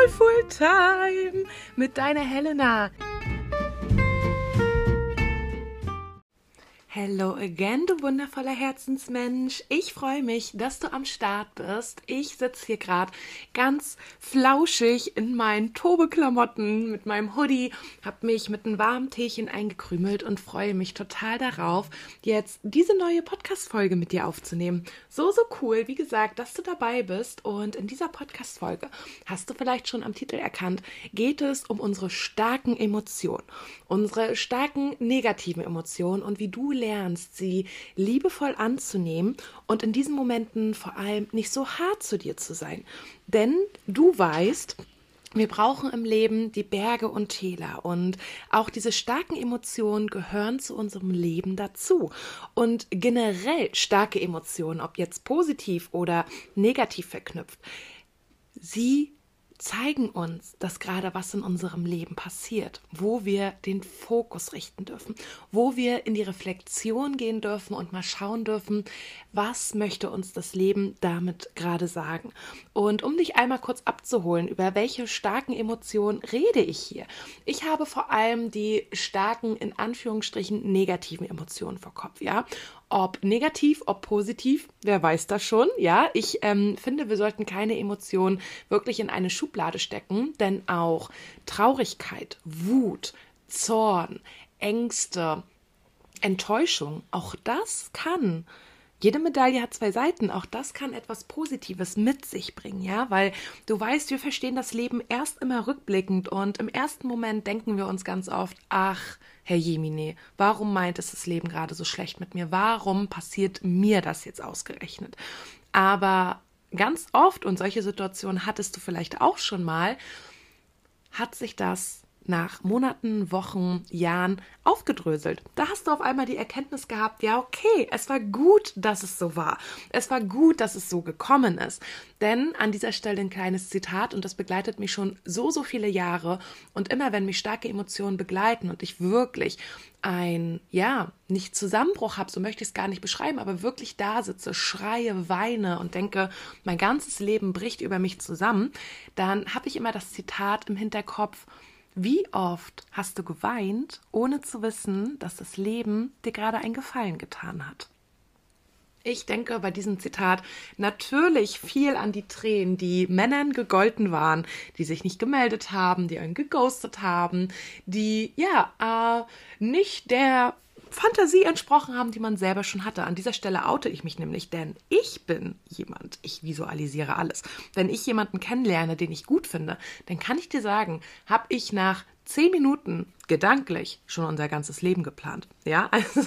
Soulful Time mit deiner Helena. Hello again, du wundervoller Herzensmensch. Ich freue mich, dass du am Start bist. Ich sitze hier gerade ganz flauschig in meinen Tobeklamotten mit meinem Hoodie, habe mich mit einem warmen Teechen eingekrümelt und freue mich total darauf, jetzt diese neue Podcast-Folge mit dir aufzunehmen. So, so cool, wie gesagt, dass du dabei bist. Und in dieser Podcast-Folge, hast du vielleicht schon am Titel erkannt, geht es um unsere starken Emotionen, unsere starken negativen Emotionen und wie du lernst, sie liebevoll anzunehmen und in diesen Momenten vor allem nicht so hart zu dir zu sein. Denn du weißt, wir brauchen im Leben die Berge und Täler und auch diese starken Emotionen gehören zu unserem Leben dazu. Und generell starke Emotionen, ob jetzt positiv oder negativ verknüpft, sie zeigen uns, dass gerade was in unserem Leben passiert, wo wir den Fokus richten dürfen, wo wir in die Reflexion gehen dürfen und mal schauen dürfen, was möchte uns das Leben damit gerade sagen. Und um dich einmal kurz abzuholen, über welche starken Emotionen rede ich hier? Ich habe vor allem die starken, in Anführungsstrichen, negativen Emotionen vor Kopf, ja. Ob negativ, ob positiv, wer weiß das schon. Ja, ich ähm, finde, wir sollten keine Emotionen wirklich in eine Schublade stecken, denn auch Traurigkeit, Wut, Zorn, Ängste, Enttäuschung, auch das kann jede Medaille hat zwei Seiten. Auch das kann etwas Positives mit sich bringen, ja, weil du weißt, wir verstehen das Leben erst immer rückblickend und im ersten Moment denken wir uns ganz oft, ach, Herr Jemine, warum meint es das Leben gerade so schlecht mit mir? Warum passiert mir das jetzt ausgerechnet? Aber ganz oft, und solche Situationen hattest du vielleicht auch schon mal, hat sich das nach Monaten, Wochen, Jahren aufgedröselt. Da hast du auf einmal die Erkenntnis gehabt, ja, okay, es war gut, dass es so war. Es war gut, dass es so gekommen ist. Denn an dieser Stelle ein kleines Zitat und das begleitet mich schon so, so viele Jahre. Und immer wenn mich starke Emotionen begleiten und ich wirklich ein, ja, nicht Zusammenbruch habe, so möchte ich es gar nicht beschreiben, aber wirklich da sitze, schreie, weine und denke, mein ganzes Leben bricht über mich zusammen, dann habe ich immer das Zitat im Hinterkopf, wie oft hast du geweint, ohne zu wissen, dass das Leben dir gerade einen Gefallen getan hat? Ich denke bei diesem Zitat natürlich viel an die Tränen, die Männern gegolten waren, die sich nicht gemeldet haben, die einen geghostet haben, die ja äh, nicht der Fantasie entsprochen haben, die man selber schon hatte. An dieser Stelle oute ich mich nämlich, denn ich bin jemand, ich visualisiere alles. Wenn ich jemanden kennenlerne, den ich gut finde, dann kann ich dir sagen, habe ich nach zehn Minuten gedanklich schon unser ganzes Leben geplant. Ja, also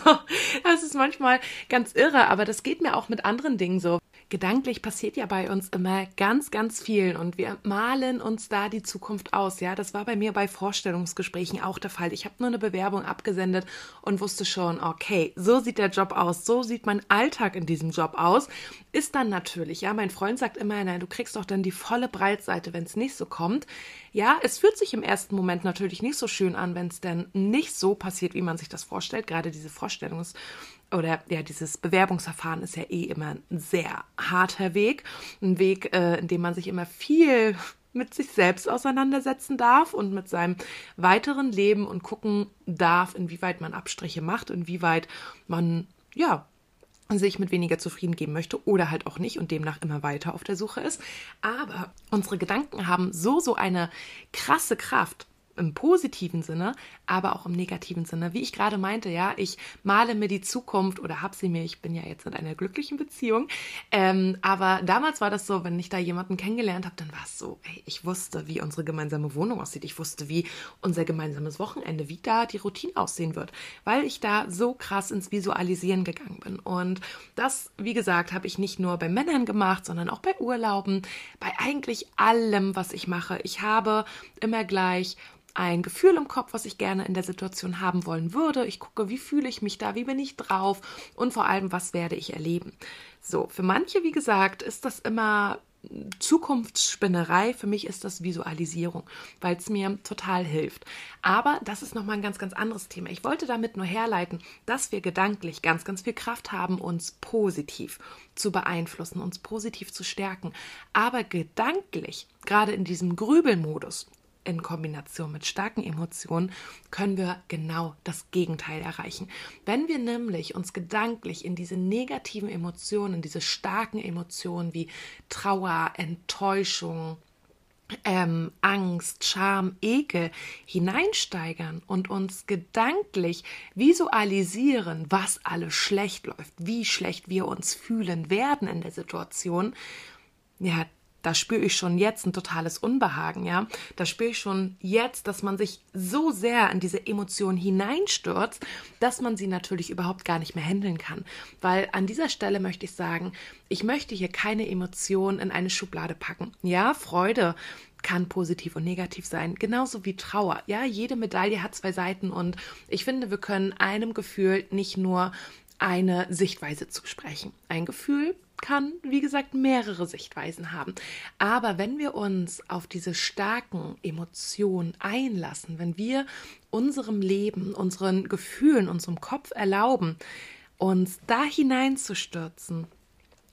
das ist manchmal ganz irre, aber das geht mir auch mit anderen Dingen so gedanklich passiert ja bei uns immer ganz, ganz viel und wir malen uns da die Zukunft aus. Ja, das war bei mir bei Vorstellungsgesprächen auch der Fall. Ich habe nur eine Bewerbung abgesendet und wusste schon, okay, so sieht der Job aus, so sieht mein Alltag in diesem Job aus. Ist dann natürlich, ja, mein Freund sagt immer, nein, du kriegst doch dann die volle Breitseite, wenn es nicht so kommt. Ja, es fühlt sich im ersten Moment natürlich nicht so schön an, wenn es denn nicht so passiert, wie man sich das vorstellt. Gerade diese Vorstellungs- oder ja, dieses Bewerbungsverfahren ist ja eh immer ein sehr harter Weg. Ein Weg, äh, in dem man sich immer viel mit sich selbst auseinandersetzen darf und mit seinem weiteren Leben und gucken darf, inwieweit man Abstriche macht, inwieweit man, ja, sich mit weniger zufrieden geben möchte oder halt auch nicht und demnach immer weiter auf der Suche ist. Aber unsere Gedanken haben so, so eine krasse Kraft im positiven Sinne, aber auch im negativen Sinne. Wie ich gerade meinte, ja, ich male mir die Zukunft oder habe sie mir, ich bin ja jetzt in einer glücklichen Beziehung, ähm, aber damals war das so, wenn ich da jemanden kennengelernt habe, dann war es so, ey, ich wusste, wie unsere gemeinsame Wohnung aussieht, ich wusste, wie unser gemeinsames Wochenende, wie da die Routine aussehen wird, weil ich da so krass ins Visualisieren gegangen bin. Und das, wie gesagt, habe ich nicht nur bei Männern gemacht, sondern auch bei Urlauben, bei eigentlich allem, was ich mache. Ich habe immer gleich ein Gefühl im Kopf, was ich gerne in der Situation haben wollen würde. Ich gucke, wie fühle ich mich da, wie bin ich drauf und vor allem, was werde ich erleben. So, für manche, wie gesagt, ist das immer Zukunftsspinnerei. Für mich ist das Visualisierung, weil es mir total hilft. Aber das ist nochmal ein ganz, ganz anderes Thema. Ich wollte damit nur herleiten, dass wir gedanklich ganz, ganz viel Kraft haben, uns positiv zu beeinflussen, uns positiv zu stärken. Aber gedanklich, gerade in diesem Grübelmodus, in Kombination mit starken Emotionen können wir genau das Gegenteil erreichen. Wenn wir nämlich uns gedanklich in diese negativen Emotionen, diese starken Emotionen wie Trauer, Enttäuschung, ähm, Angst, Scham, Ekel hineinsteigern und uns gedanklich visualisieren, was alles schlecht läuft, wie schlecht wir uns fühlen werden in der Situation, ja, da spüre ich schon jetzt ein totales Unbehagen, ja. Da spüre ich schon jetzt, dass man sich so sehr in diese Emotion hineinstürzt, dass man sie natürlich überhaupt gar nicht mehr handeln kann. Weil an dieser Stelle möchte ich sagen, ich möchte hier keine Emotion in eine Schublade packen. Ja, Freude kann positiv und negativ sein, genauso wie Trauer. Ja, jede Medaille hat zwei Seiten und ich finde, wir können einem Gefühl nicht nur eine Sichtweise zusprechen. Ein Gefühl kann, wie gesagt, mehrere Sichtweisen haben. Aber wenn wir uns auf diese starken Emotionen einlassen, wenn wir unserem Leben, unseren Gefühlen, unserem Kopf erlauben, uns da hineinzustürzen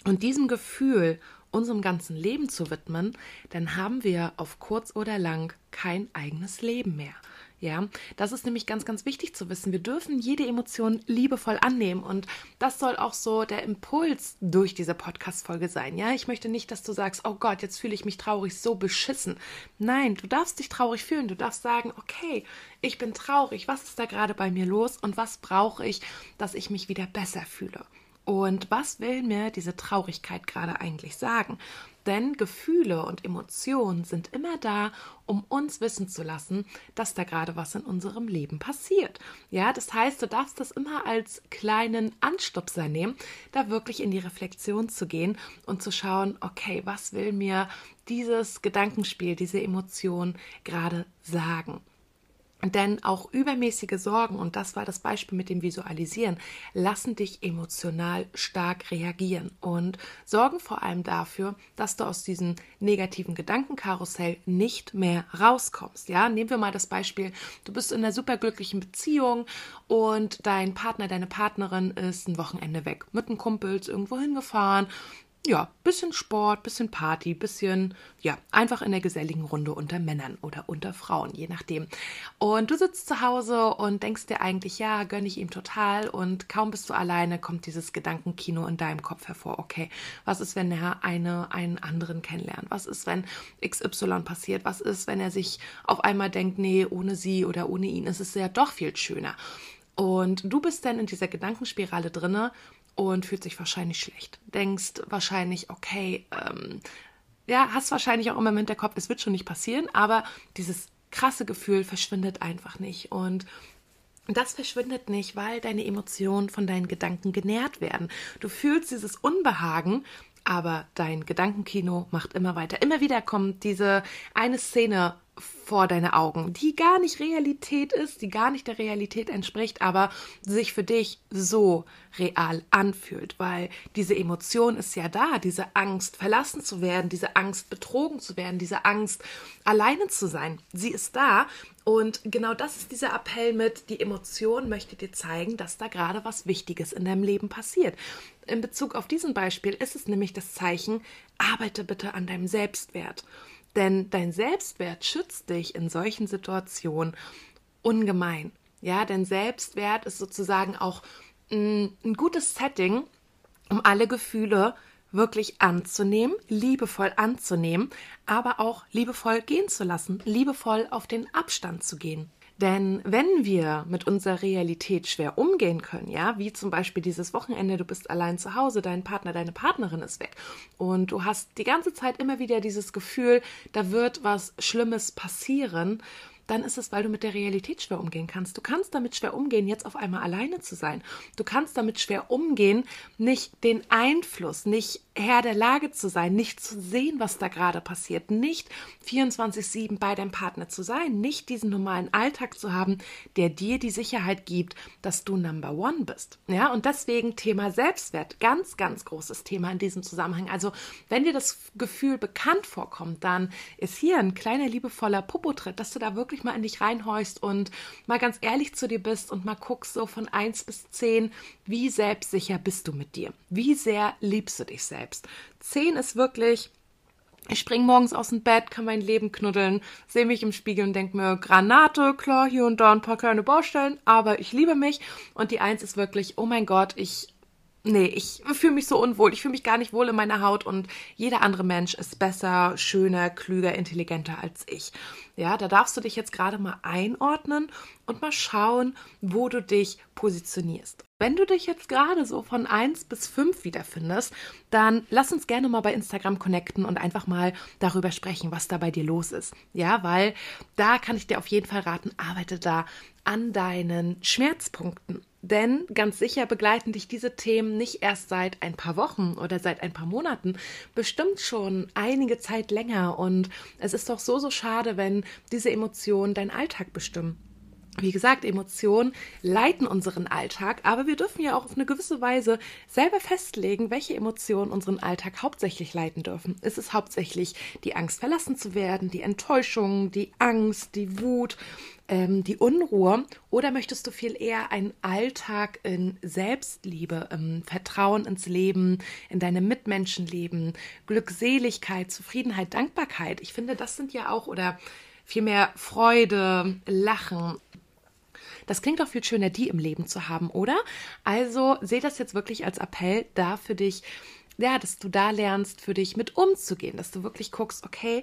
und diesem Gefühl unserem ganzen Leben zu widmen, dann haben wir auf kurz oder lang kein eigenes Leben mehr. Ja, das ist nämlich ganz, ganz wichtig zu wissen. Wir dürfen jede Emotion liebevoll annehmen und das soll auch so der Impuls durch diese Podcast-Folge sein. Ja, ich möchte nicht, dass du sagst, oh Gott, jetzt fühle ich mich traurig, so beschissen. Nein, du darfst dich traurig fühlen. Du darfst sagen, okay, ich bin traurig. Was ist da gerade bei mir los und was brauche ich, dass ich mich wieder besser fühle? Und was will mir diese Traurigkeit gerade eigentlich sagen? Denn Gefühle und Emotionen sind immer da, um uns wissen zu lassen, dass da gerade was in unserem Leben passiert. Ja, das heißt, du darfst das immer als kleinen Anstupser nehmen, da wirklich in die Reflexion zu gehen und zu schauen, okay, was will mir dieses Gedankenspiel, diese Emotion gerade sagen? Denn auch übermäßige Sorgen, und das war das Beispiel mit dem Visualisieren, lassen dich emotional stark reagieren und sorgen vor allem dafür, dass du aus diesem negativen Gedankenkarussell nicht mehr rauskommst. Ja, nehmen wir mal das Beispiel, du bist in einer superglücklichen Beziehung und dein Partner, deine Partnerin ist ein Wochenende weg mit einem Kumpels irgendwo hingefahren, ja, bisschen Sport, bisschen Party, bisschen, ja, einfach in der geselligen Runde unter Männern oder unter Frauen, je nachdem. Und du sitzt zu Hause und denkst dir eigentlich, ja, gönne ich ihm total und kaum bist du alleine, kommt dieses Gedankenkino in deinem Kopf hervor. Okay, was ist, wenn er eine, einen anderen kennenlernt? Was ist, wenn XY passiert? Was ist, wenn er sich auf einmal denkt, nee, ohne sie oder ohne ihn ist es ja doch viel schöner? Und du bist dann in dieser Gedankenspirale drinne und fühlt sich wahrscheinlich schlecht. Denkst wahrscheinlich, okay, ähm, ja, hast wahrscheinlich auch immer im Hinterkopf, es wird schon nicht passieren, aber dieses krasse Gefühl verschwindet einfach nicht. Und das verschwindet nicht, weil deine Emotionen von deinen Gedanken genährt werden. Du fühlst dieses Unbehagen, aber dein Gedankenkino macht immer weiter. Immer wieder kommt diese eine Szene vor deine Augen, die gar nicht Realität ist, die gar nicht der Realität entspricht, aber sich für dich so real anfühlt, weil diese Emotion ist ja da, diese Angst verlassen zu werden, diese Angst betrogen zu werden, diese Angst alleine zu sein. Sie ist da und genau das ist dieser Appell mit, die Emotion möchte dir zeigen, dass da gerade was Wichtiges in deinem Leben passiert. In Bezug auf diesen Beispiel ist es nämlich das Zeichen, arbeite bitte an deinem Selbstwert. Denn dein Selbstwert schützt dich in solchen Situationen ungemein. Ja, dein Selbstwert ist sozusagen auch ein, ein gutes Setting, um alle Gefühle wirklich anzunehmen, liebevoll anzunehmen, aber auch liebevoll gehen zu lassen, liebevoll auf den Abstand zu gehen. Denn wenn wir mit unserer Realität schwer umgehen können, ja, wie zum Beispiel dieses Wochenende, du bist allein zu Hause, dein Partner, deine Partnerin ist weg und du hast die ganze Zeit immer wieder dieses Gefühl, da wird was Schlimmes passieren dann ist es, weil du mit der Realität schwer umgehen kannst. Du kannst damit schwer umgehen, jetzt auf einmal alleine zu sein. Du kannst damit schwer umgehen, nicht den Einfluss, nicht Herr der Lage zu sein, nicht zu sehen, was da gerade passiert, nicht 24-7 bei deinem Partner zu sein, nicht diesen normalen Alltag zu haben, der dir die Sicherheit gibt, dass du Number One bist. Ja, und deswegen Thema Selbstwert, ganz, ganz großes Thema in diesem Zusammenhang. Also, wenn dir das Gefühl bekannt vorkommt, dann ist hier ein kleiner liebevoller Popotritt, dass du da wirklich mal in dich reinhäust und mal ganz ehrlich zu dir bist und mal guckst so von 1 bis 10, wie selbstsicher bist du mit dir? Wie sehr liebst du dich selbst? 10 ist wirklich ich spring morgens aus dem Bett, kann mein Leben knuddeln, sehe mich im Spiegel und denke mir, Granate, klar, hier und da ein paar kleine Baustellen, aber ich liebe mich. Und die Eins ist wirklich, oh mein Gott, ich nee, ich fühle mich so unwohl. Ich fühle mich gar nicht wohl in meiner Haut und jeder andere Mensch ist besser, schöner, klüger, intelligenter als ich. Ja, da darfst du dich jetzt gerade mal einordnen und mal schauen, wo du dich positionierst. Wenn du dich jetzt gerade so von 1 bis 5 wiederfindest, dann lass uns gerne mal bei Instagram connecten und einfach mal darüber sprechen, was da bei dir los ist. Ja, weil da kann ich dir auf jeden Fall raten, arbeite da an deinen Schmerzpunkten. Denn ganz sicher begleiten dich diese Themen nicht erst seit ein paar Wochen oder seit ein paar Monaten, bestimmt schon einige Zeit länger. Und es ist doch so, so schade, wenn diese Emotionen deinen Alltag bestimmen. Wie gesagt, Emotionen leiten unseren Alltag, aber wir dürfen ja auch auf eine gewisse Weise selber festlegen, welche Emotionen unseren Alltag hauptsächlich leiten dürfen. Ist es hauptsächlich die Angst, verlassen zu werden, die Enttäuschung, die Angst, die Wut, ähm, die Unruhe? Oder möchtest du viel eher einen Alltag in Selbstliebe, im Vertrauen ins Leben, in deine Mitmenschenleben, Glückseligkeit, Zufriedenheit, Dankbarkeit? Ich finde, das sind ja auch, oder vielmehr Freude, Lachen, das klingt auch viel schöner, die im Leben zu haben, oder? Also sehe das jetzt wirklich als Appell da für dich, ja, dass du da lernst, für dich mit umzugehen, dass du wirklich guckst, okay,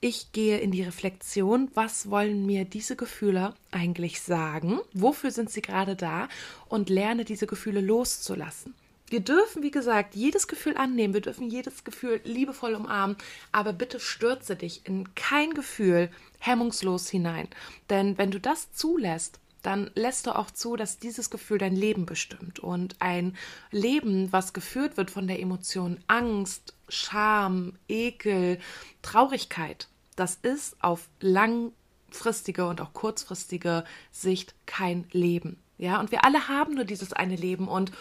ich gehe in die Reflexion, was wollen mir diese Gefühle eigentlich sagen? Wofür sind sie gerade da? Und lerne diese Gefühle loszulassen. Wir dürfen, wie gesagt, jedes Gefühl annehmen, wir dürfen jedes Gefühl liebevoll umarmen, aber bitte stürze dich in kein Gefühl hemmungslos hinein. Denn wenn du das zulässt, dann lässt du auch zu, dass dieses Gefühl dein Leben bestimmt. Und ein Leben, was geführt wird von der Emotion Angst, Scham, Ekel, Traurigkeit, das ist auf langfristige und auch kurzfristige Sicht kein Leben. Ja, und wir alle haben nur dieses eine Leben und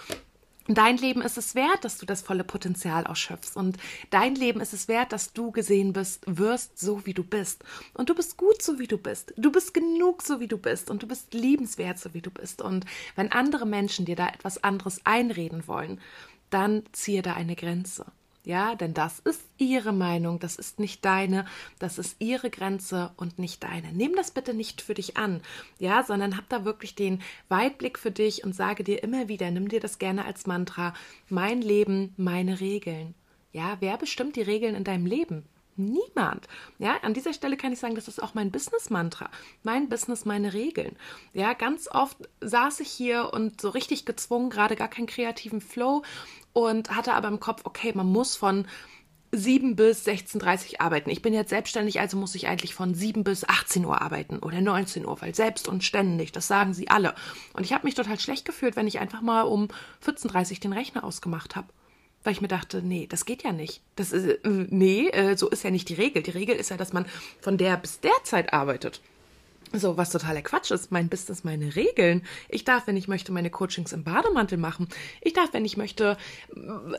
Dein Leben ist es wert, dass du das volle Potenzial ausschöpfst. Und dein Leben ist es wert, dass du gesehen bist, wirst, so wie du bist. Und du bist gut, so wie du bist. Du bist genug, so wie du bist. Und du bist liebenswert, so wie du bist. Und wenn andere Menschen dir da etwas anderes einreden wollen, dann ziehe da eine Grenze. Ja, denn das ist ihre Meinung, das ist nicht deine, das ist ihre Grenze und nicht deine. Nimm das bitte nicht für dich an, ja, sondern hab da wirklich den Weitblick für dich und sage dir immer wieder, nimm dir das gerne als Mantra, mein Leben, meine Regeln. Ja, wer bestimmt die Regeln in deinem Leben? Niemand. Ja, an dieser Stelle kann ich sagen, das ist auch mein Business-Mantra. Mein Business, meine Regeln. Ja, ganz oft saß ich hier und so richtig gezwungen, gerade gar keinen kreativen Flow und hatte aber im Kopf, okay, man muss von 7 bis 16.30 Uhr arbeiten. Ich bin jetzt selbstständig, also muss ich eigentlich von 7 bis 18 Uhr arbeiten oder 19 Uhr, weil selbst und ständig, das sagen sie alle. Und ich habe mich total schlecht gefühlt, wenn ich einfach mal um 14.30 Uhr den Rechner ausgemacht habe weil ich mir dachte, nee, das geht ja nicht. Das ist, äh, nee, äh, so ist ja nicht die Regel. Die Regel ist ja, dass man von der bis der Zeit arbeitet. So, was totaler Quatsch ist. Mein Business, meine Regeln. Ich darf, wenn ich möchte, meine Coachings im Bademantel machen. Ich darf, wenn ich möchte,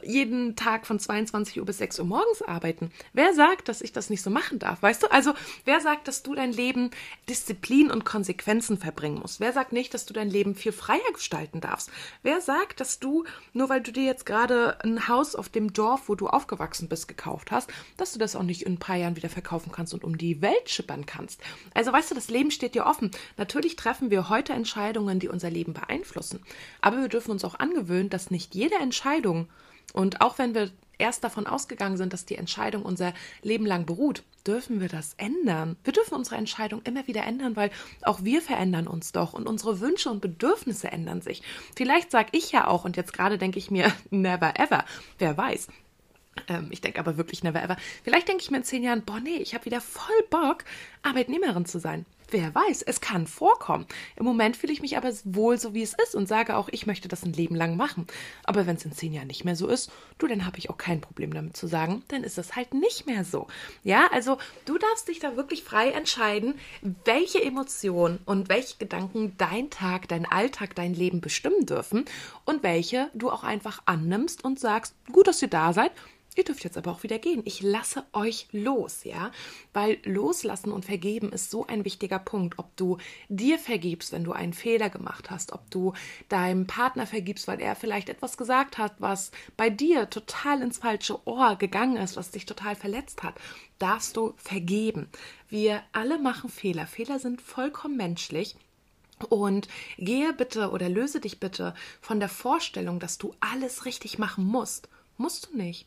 jeden Tag von 22 Uhr bis 6 Uhr morgens arbeiten. Wer sagt, dass ich das nicht so machen darf? Weißt du? Also, wer sagt, dass du dein Leben Disziplin und Konsequenzen verbringen musst? Wer sagt nicht, dass du dein Leben viel freier gestalten darfst? Wer sagt, dass du, nur weil du dir jetzt gerade ein Haus auf dem Dorf, wo du aufgewachsen bist, gekauft hast, dass du das auch nicht in ein paar Jahren wieder verkaufen kannst und um die Welt schippern kannst? Also, weißt du, das Leben steht dir offen. Natürlich treffen wir heute Entscheidungen, die unser Leben beeinflussen. Aber wir dürfen uns auch angewöhnen, dass nicht jede Entscheidung, und auch wenn wir erst davon ausgegangen sind, dass die Entscheidung unser Leben lang beruht, dürfen wir das ändern. Wir dürfen unsere Entscheidung immer wieder ändern, weil auch wir verändern uns doch und unsere Wünsche und Bedürfnisse ändern sich. Vielleicht sage ich ja auch, und jetzt gerade denke ich mir, never ever, wer weiß. Ähm, ich denke aber wirklich never ever. Vielleicht denke ich mir in zehn Jahren, boah, nee, ich habe wieder voll Bock, Arbeitnehmerin zu sein. Wer weiß, es kann vorkommen. Im Moment fühle ich mich aber wohl so, wie es ist und sage auch, ich möchte das ein Leben lang machen. Aber wenn es in zehn Jahren nicht mehr so ist, du, dann habe ich auch kein Problem damit zu sagen, dann ist es halt nicht mehr so. Ja, also du darfst dich da wirklich frei entscheiden, welche Emotionen und welche Gedanken dein Tag, dein Alltag, dein Leben bestimmen dürfen und welche du auch einfach annimmst und sagst, gut, dass ihr da seid, Ihr dürft jetzt aber auch wieder gehen. Ich lasse euch los, ja? Weil loslassen und vergeben ist so ein wichtiger Punkt. Ob du dir vergibst, wenn du einen Fehler gemacht hast, ob du deinem Partner vergibst, weil er vielleicht etwas gesagt hat, was bei dir total ins falsche Ohr gegangen ist, was dich total verletzt hat, darfst du vergeben. Wir alle machen Fehler. Fehler sind vollkommen menschlich. Und gehe bitte oder löse dich bitte von der Vorstellung, dass du alles richtig machen musst. Musst du nicht.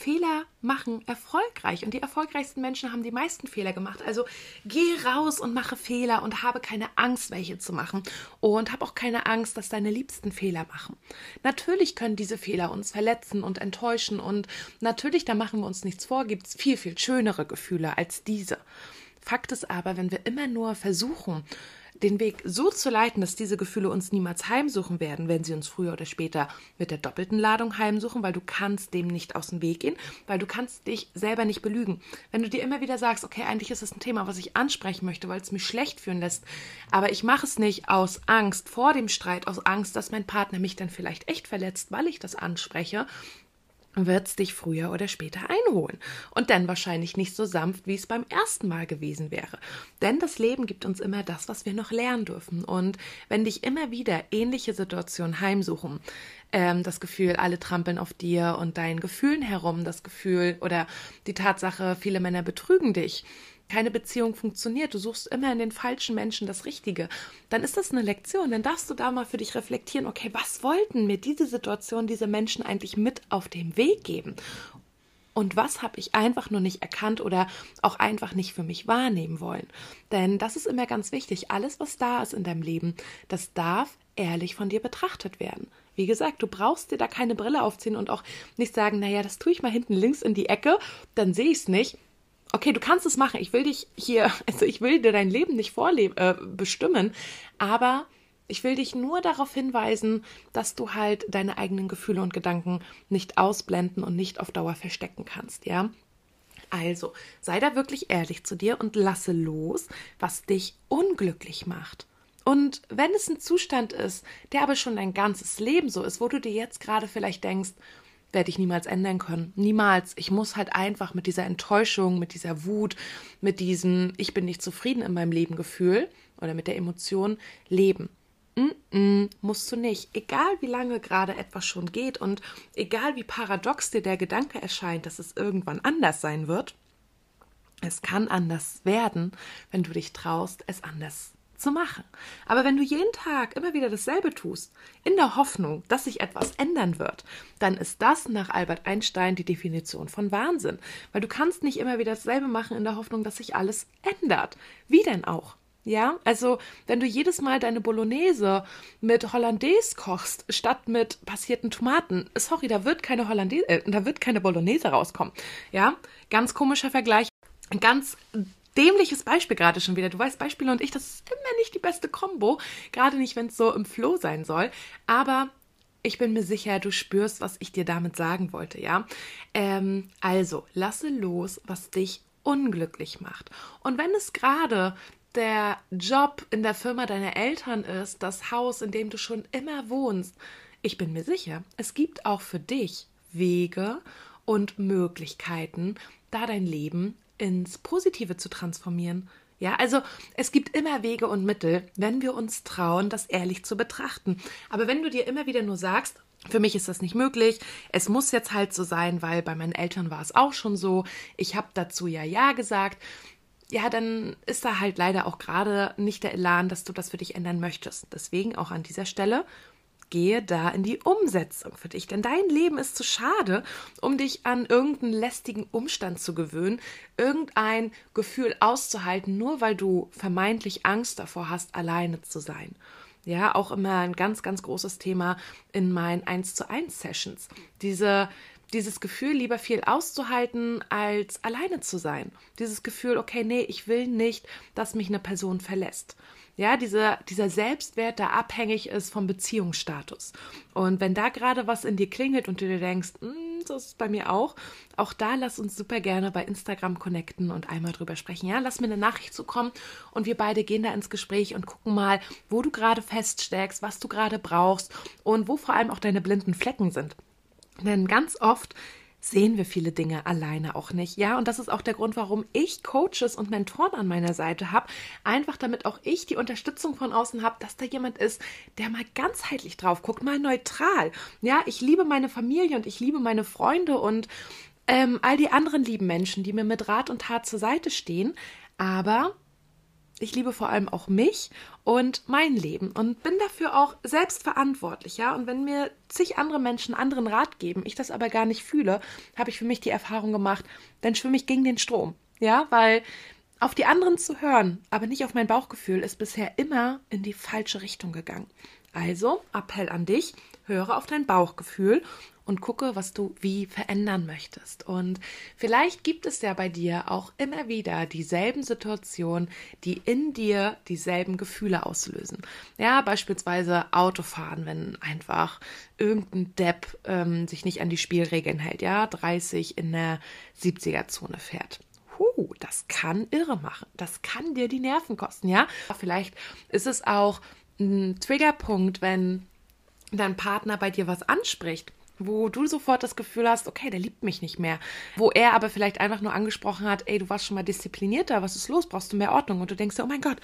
Fehler machen erfolgreich und die erfolgreichsten Menschen haben die meisten Fehler gemacht. Also geh raus und mache Fehler und habe keine Angst, welche zu machen und hab auch keine Angst, dass deine Liebsten Fehler machen. Natürlich können diese Fehler uns verletzen und enttäuschen und natürlich, da machen wir uns nichts vor, gibt es viel, viel schönere Gefühle als diese. Fakt ist aber, wenn wir immer nur versuchen, den Weg so zu leiten, dass diese Gefühle uns niemals heimsuchen werden, wenn sie uns früher oder später mit der doppelten Ladung heimsuchen, weil du kannst dem nicht aus dem Weg gehen, weil du kannst dich selber nicht belügen. Wenn du dir immer wieder sagst, okay, eigentlich ist es ein Thema, was ich ansprechen möchte, weil es mich schlecht fühlen lässt, aber ich mache es nicht aus Angst vor dem Streit, aus Angst, dass mein Partner mich dann vielleicht echt verletzt, weil ich das anspreche, wird es dich früher oder später einholen. Und dann wahrscheinlich nicht so sanft, wie es beim ersten Mal gewesen wäre. Denn das Leben gibt uns immer das, was wir noch lernen dürfen. Und wenn dich immer wieder ähnliche Situationen heimsuchen, ähm, das Gefühl, alle trampeln auf dir und deinen Gefühlen herum, das Gefühl oder die Tatsache, viele Männer betrügen dich, keine Beziehung funktioniert, du suchst immer in den falschen Menschen das Richtige, dann ist das eine Lektion. Dann darfst du da mal für dich reflektieren, okay, was wollten mir diese Situation, diese Menschen eigentlich mit auf den Weg geben? Und was habe ich einfach nur nicht erkannt oder auch einfach nicht für mich wahrnehmen wollen? Denn das ist immer ganz wichtig. Alles, was da ist in deinem Leben, das darf ehrlich von dir betrachtet werden. Wie gesagt, du brauchst dir da keine Brille aufziehen und auch nicht sagen, naja, das tue ich mal hinten links in die Ecke, dann sehe ich es nicht okay, du kannst es machen. Ich will dich hier, also ich will dir dein Leben nicht vorleben, äh, bestimmen, aber ich will dich nur darauf hinweisen, dass du halt deine eigenen Gefühle und Gedanken nicht ausblenden und nicht auf Dauer verstecken kannst, ja? Also, sei da wirklich ehrlich zu dir und lasse los, was dich unglücklich macht. Und wenn es ein Zustand ist, der aber schon dein ganzes Leben so ist, wo du dir jetzt gerade vielleicht denkst, werde ich niemals ändern können. Niemals. Ich muss halt einfach mit dieser Enttäuschung, mit dieser Wut, mit diesem Ich bin nicht zufrieden in meinem Leben Gefühl oder mit der Emotion leben. Mm -mm, musst du nicht. Egal wie lange gerade etwas schon geht und egal wie paradox dir der Gedanke erscheint, dass es irgendwann anders sein wird, es kann anders werden, wenn du dich traust, es anders zu machen. Aber wenn du jeden Tag immer wieder dasselbe tust, in der Hoffnung, dass sich etwas ändern wird, dann ist das nach Albert Einstein die Definition von Wahnsinn. Weil du kannst nicht immer wieder dasselbe machen in der Hoffnung, dass sich alles ändert. Wie denn auch? Ja, also wenn du jedes Mal deine Bolognese mit Hollandaise kochst, statt mit passierten Tomaten, sorry, da wird keine Hollandaise, äh, da wird keine Bolognese rauskommen. Ja, ganz komischer Vergleich, ganz dämliches Beispiel gerade schon wieder. Du weißt, Beispiele und ich, das ist immer nicht die beste Kombo. Gerade nicht, wenn es so im Flow sein soll. Aber ich bin mir sicher, du spürst, was ich dir damit sagen wollte, ja? Ähm, also, lasse los, was dich unglücklich macht. Und wenn es gerade der Job in der Firma deiner Eltern ist, das Haus, in dem du schon immer wohnst, ich bin mir sicher, es gibt auch für dich Wege und Möglichkeiten, da dein Leben ins Positive zu transformieren. Ja, also es gibt immer Wege und Mittel, wenn wir uns trauen, das ehrlich zu betrachten. Aber wenn du dir immer wieder nur sagst, für mich ist das nicht möglich. Es muss jetzt halt so sein, weil bei meinen Eltern war es auch schon so. Ich habe dazu ja ja gesagt. Ja, dann ist da halt leider auch gerade nicht der Elan, dass du das für dich ändern möchtest. Deswegen auch an dieser Stelle gehe da in die Umsetzung für dich. Denn dein Leben ist zu schade, um dich an irgendeinen lästigen Umstand zu gewöhnen, irgendein Gefühl auszuhalten, nur weil du vermeintlich Angst davor hast, alleine zu sein. Ja, auch immer ein ganz, ganz großes Thema in meinen 1 zu 1 Sessions. Diese dieses Gefühl, lieber viel auszuhalten, als alleine zu sein. Dieses Gefühl, okay, nee, ich will nicht, dass mich eine Person verlässt. Ja, diese, dieser Selbstwert, der abhängig ist vom Beziehungsstatus. Und wenn da gerade was in dir klingelt und du dir denkst, hm, so ist es bei mir auch, auch da lass uns super gerne bei Instagram connecten und einmal drüber sprechen. Ja, lass mir eine Nachricht zukommen und wir beide gehen da ins Gespräch und gucken mal, wo du gerade feststeckst, was du gerade brauchst und wo vor allem auch deine blinden Flecken sind. Denn ganz oft sehen wir viele Dinge alleine auch nicht. Ja, und das ist auch der Grund, warum ich Coaches und Mentoren an meiner Seite habe. Einfach damit auch ich die Unterstützung von außen habe, dass da jemand ist, der mal ganzheitlich drauf guckt, mal neutral. Ja, ich liebe meine Familie und ich liebe meine Freunde und ähm, all die anderen lieben Menschen, die mir mit Rat und Tat zur Seite stehen. Aber ich liebe vor allem auch mich und mein Leben und bin dafür auch selbst verantwortlich, ja. Und wenn mir zig andere Menschen anderen Rat geben, ich das aber gar nicht fühle, habe ich für mich die Erfahrung gemacht, dann schwimme ich gegen den Strom, ja, weil auf die anderen zu hören, aber nicht auf mein Bauchgefühl, ist bisher immer in die falsche Richtung gegangen. Also, Appell an dich, höre auf dein Bauchgefühl und gucke, was du wie verändern möchtest. Und vielleicht gibt es ja bei dir auch immer wieder dieselben Situationen, die in dir dieselben Gefühle auslösen. Ja, beispielsweise Autofahren, wenn einfach irgendein Depp ähm, sich nicht an die Spielregeln hält, ja, 30 in der 70er-Zone fährt. Huh, das kann irre machen. Das kann dir die Nerven kosten, ja? Vielleicht ist es auch ein Triggerpunkt, wenn dein Partner bei dir was anspricht wo du sofort das Gefühl hast, okay, der liebt mich nicht mehr. Wo er aber vielleicht einfach nur angesprochen hat, ey, du warst schon mal disziplinierter, was ist los? Brauchst du mehr Ordnung? Und du denkst, oh mein Gott,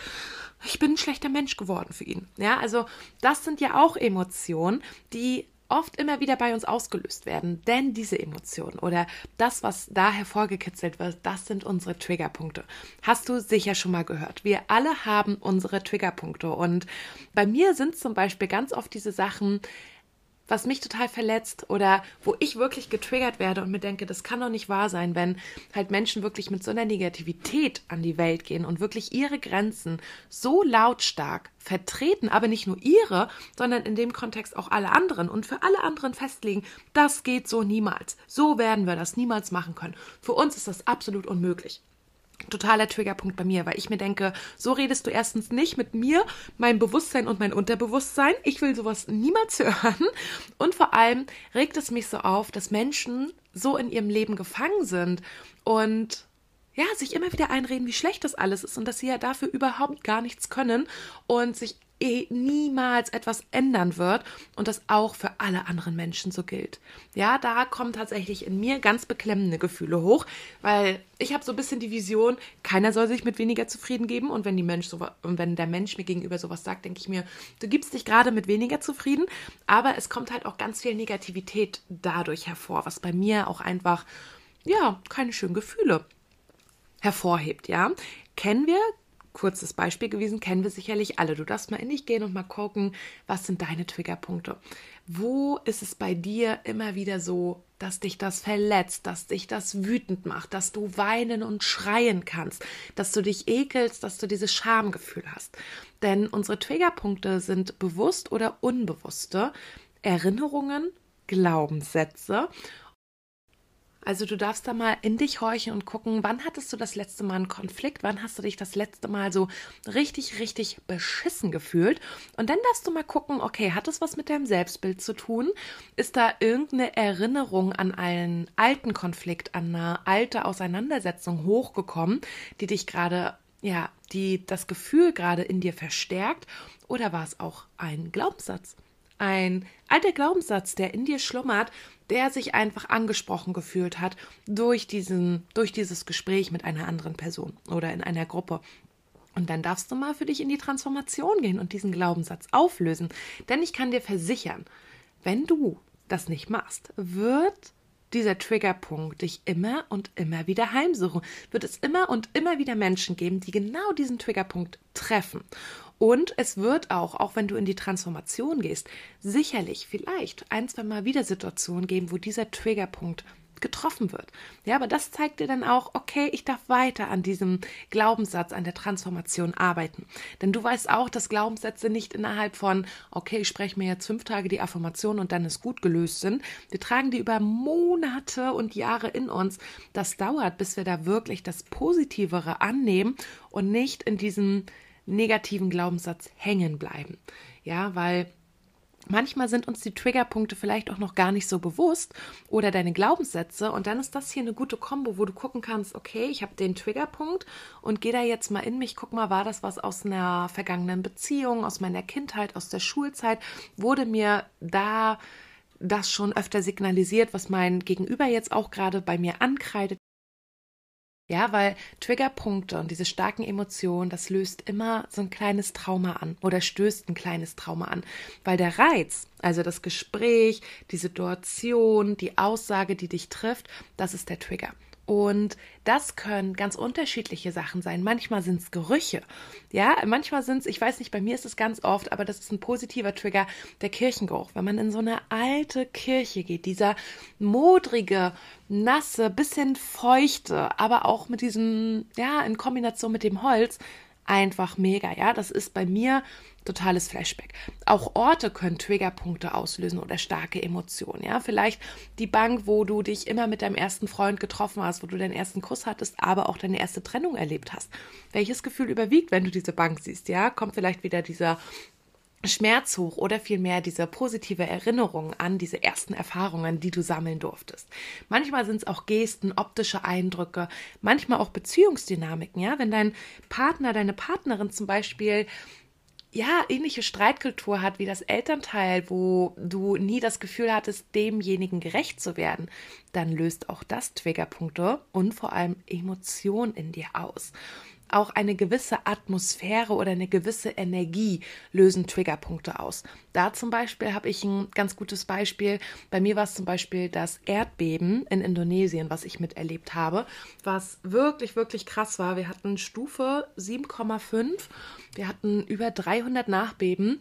ich bin ein schlechter Mensch geworden für ihn. Ja, also das sind ja auch Emotionen, die oft immer wieder bei uns ausgelöst werden. Denn diese Emotionen oder das, was da hervorgekitzelt wird, das sind unsere Triggerpunkte. Hast du sicher schon mal gehört. Wir alle haben unsere Triggerpunkte. Und bei mir sind zum Beispiel ganz oft diese Sachen, was mich total verletzt oder wo ich wirklich getriggert werde und mir denke, das kann doch nicht wahr sein, wenn halt Menschen wirklich mit so einer Negativität an die Welt gehen und wirklich ihre Grenzen so lautstark vertreten, aber nicht nur ihre, sondern in dem Kontext auch alle anderen und für alle anderen festlegen, das geht so niemals. So werden wir das niemals machen können. Für uns ist das absolut unmöglich totaler Triggerpunkt bei mir, weil ich mir denke, so redest du erstens nicht mit mir, mein Bewusstsein und mein Unterbewusstsein. Ich will sowas niemals hören. Und vor allem regt es mich so auf, dass Menschen so in ihrem Leben gefangen sind und ja, sich immer wieder einreden, wie schlecht das alles ist und dass sie ja dafür überhaupt gar nichts können und sich eh niemals etwas ändern wird und das auch für alle anderen Menschen so gilt. Ja, da kommen tatsächlich in mir ganz beklemmende Gefühle hoch, weil ich habe so ein bisschen die Vision, keiner soll sich mit weniger zufrieden geben und wenn die Mensch so und wenn der Mensch mir gegenüber sowas sagt, denke ich mir, du gibst dich gerade mit weniger zufrieden, aber es kommt halt auch ganz viel Negativität dadurch hervor, was bei mir auch einfach ja, keine schönen Gefühle hervorhebt, ja. Kennen wir kurzes Beispiel gewesen, kennen wir sicherlich alle. Du darfst mal in dich gehen und mal gucken, was sind deine Triggerpunkte. Wo ist es bei dir immer wieder so, dass dich das verletzt, dass dich das wütend macht, dass du weinen und schreien kannst, dass du dich ekelst, dass du dieses Schamgefühl hast. Denn unsere Triggerpunkte sind bewusst oder unbewusste Erinnerungen, Glaubenssätze also du darfst da mal in dich horchen und gucken, wann hattest du das letzte Mal einen Konflikt, wann hast du dich das letzte Mal so richtig, richtig beschissen gefühlt. Und dann darfst du mal gucken, okay, hat es was mit deinem Selbstbild zu tun? Ist da irgendeine Erinnerung an einen alten Konflikt, an eine alte Auseinandersetzung hochgekommen, die dich gerade, ja, die das Gefühl gerade in dir verstärkt? Oder war es auch ein Glaubenssatz? Ein alter Glaubenssatz, der in dir schlummert, der sich einfach angesprochen gefühlt hat durch diesen, durch dieses Gespräch mit einer anderen Person oder in einer Gruppe. Und dann darfst du mal für dich in die Transformation gehen und diesen Glaubenssatz auflösen. Denn ich kann dir versichern, wenn du das nicht machst, wird dieser Triggerpunkt dich immer und immer wieder heimsuchen. Wird es immer und immer wieder Menschen geben, die genau diesen Triggerpunkt treffen. Und es wird auch, auch wenn du in die Transformation gehst, sicherlich vielleicht ein, zwei Mal wieder Situationen geben, wo dieser Triggerpunkt getroffen wird. Ja, aber das zeigt dir dann auch, okay, ich darf weiter an diesem Glaubenssatz, an der Transformation arbeiten. Denn du weißt auch, dass Glaubenssätze nicht innerhalb von, okay, ich spreche mir jetzt fünf Tage die Affirmation und dann ist gut gelöst sind. Wir tragen die über Monate und Jahre in uns. Das dauert, bis wir da wirklich das Positivere annehmen und nicht in diesem negativen Glaubenssatz hängen bleiben. Ja, weil Manchmal sind uns die Triggerpunkte vielleicht auch noch gar nicht so bewusst oder deine Glaubenssätze und dann ist das hier eine gute Kombo, wo du gucken kannst, okay, ich habe den Triggerpunkt und gehe da jetzt mal in mich, guck mal, war das was aus einer vergangenen Beziehung, aus meiner Kindheit, aus der Schulzeit, wurde mir da das schon öfter signalisiert, was mein Gegenüber jetzt auch gerade bei mir ankreidet. Ja, weil Triggerpunkte und diese starken Emotionen, das löst immer so ein kleines Trauma an oder stößt ein kleines Trauma an. Weil der Reiz, also das Gespräch, die Situation, die Aussage, die dich trifft, das ist der Trigger. Und das können ganz unterschiedliche Sachen sein. Manchmal sind es Gerüche. Ja, manchmal sind es, ich weiß nicht, bei mir ist es ganz oft, aber das ist ein positiver Trigger, der Kirchengeruch. Wenn man in so eine alte Kirche geht, dieser modrige, nasse, bisschen feuchte, aber auch mit diesem, ja, in Kombination mit dem Holz, einfach mega. Ja, das ist bei mir totales Flashback. Auch Orte können Triggerpunkte auslösen oder starke Emotionen. Ja, vielleicht die Bank, wo du dich immer mit deinem ersten Freund getroffen hast, wo du deinen ersten Kuss hattest, aber auch deine erste Trennung erlebt hast. Welches Gefühl überwiegt, wenn du diese Bank siehst? Ja, kommt vielleicht wieder dieser Schmerz hoch oder vielmehr diese positive Erinnerung an diese ersten Erfahrungen, die du sammeln durftest. Manchmal sind es auch Gesten, optische Eindrücke, manchmal auch Beziehungsdynamiken, ja, wenn dein Partner, deine Partnerin zum Beispiel ja, ähnliche Streitkultur hat wie das Elternteil, wo du nie das Gefühl hattest, demjenigen gerecht zu werden, dann löst auch das Triggerpunkte und vor allem Emotionen in dir aus auch eine gewisse Atmosphäre oder eine gewisse Energie lösen Triggerpunkte aus. Da zum Beispiel habe ich ein ganz gutes Beispiel. Bei mir war es zum Beispiel das Erdbeben in Indonesien, was ich miterlebt habe, was wirklich, wirklich krass war. Wir hatten Stufe 7,5, wir hatten über 300 Nachbeben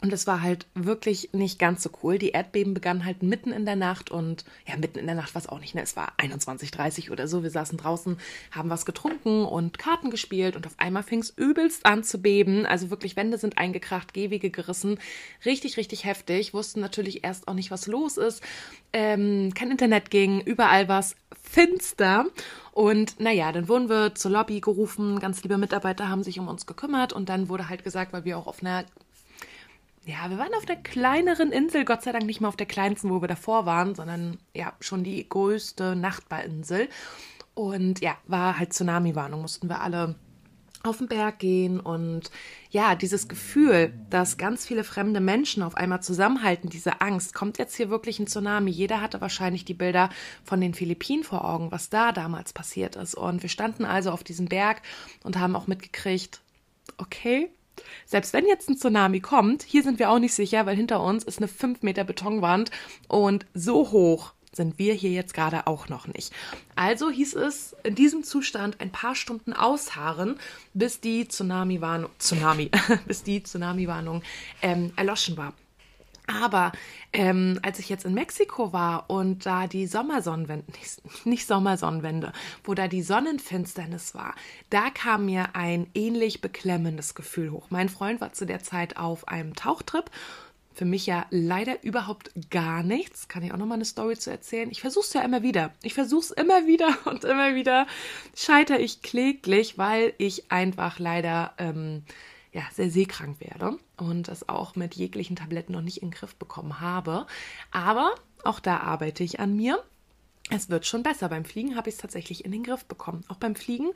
und es war halt wirklich nicht ganz so cool. Die Erdbeben begannen halt mitten in der Nacht und ja, mitten in der Nacht war es auch nicht, ne? Es war 21.30 oder so. Wir saßen draußen, haben was getrunken und Karten gespielt und auf einmal fing es übelst an zu beben. Also wirklich, Wände sind eingekracht, Gehwege gerissen. Richtig, richtig heftig. Wussten natürlich erst auch nicht, was los ist. Ähm, kein Internet ging, überall war es finster. Und naja, dann wurden wir zur Lobby gerufen, ganz liebe Mitarbeiter haben sich um uns gekümmert und dann wurde halt gesagt, weil wir auch auf einer ja, wir waren auf der kleineren Insel, Gott sei Dank nicht mal auf der kleinsten, wo wir davor waren, sondern ja, schon die größte Nachbarinsel. Und ja, war halt Tsunami-Warnung, mussten wir alle auf den Berg gehen und ja, dieses Gefühl, dass ganz viele fremde Menschen auf einmal zusammenhalten, diese Angst, kommt jetzt hier wirklich ein Tsunami? Jeder hatte wahrscheinlich die Bilder von den Philippinen vor Augen, was da damals passiert ist. Und wir standen also auf diesem Berg und haben auch mitgekriegt, okay, selbst wenn jetzt ein Tsunami kommt, hier sind wir auch nicht sicher, weil hinter uns ist eine 5 Meter Betonwand und so hoch sind wir hier jetzt gerade auch noch nicht. Also hieß es in diesem Zustand ein paar Stunden ausharren, bis die Tsunami-Warnung, Tsunami, bis die Tsunami-Warnung ähm, erloschen war. Aber ähm, als ich jetzt in Mexiko war und da die Sommersonnenwende, nicht, nicht Sommersonnenwende, wo da die Sonnenfinsternis war, da kam mir ein ähnlich beklemmendes Gefühl hoch. Mein Freund war zu der Zeit auf einem Tauchtrip für mich ja leider überhaupt gar nichts. Kann ich auch noch mal eine Story zu erzählen? Ich versuche es ja immer wieder. Ich versuche es immer wieder und immer wieder scheitere ich kläglich, weil ich einfach leider ähm, ja, sehr seekrank werde und das auch mit jeglichen Tabletten noch nicht in den Griff bekommen habe. Aber auch da arbeite ich an mir. Es wird schon besser. Beim Fliegen habe ich es tatsächlich in den Griff bekommen. Auch beim Fliegen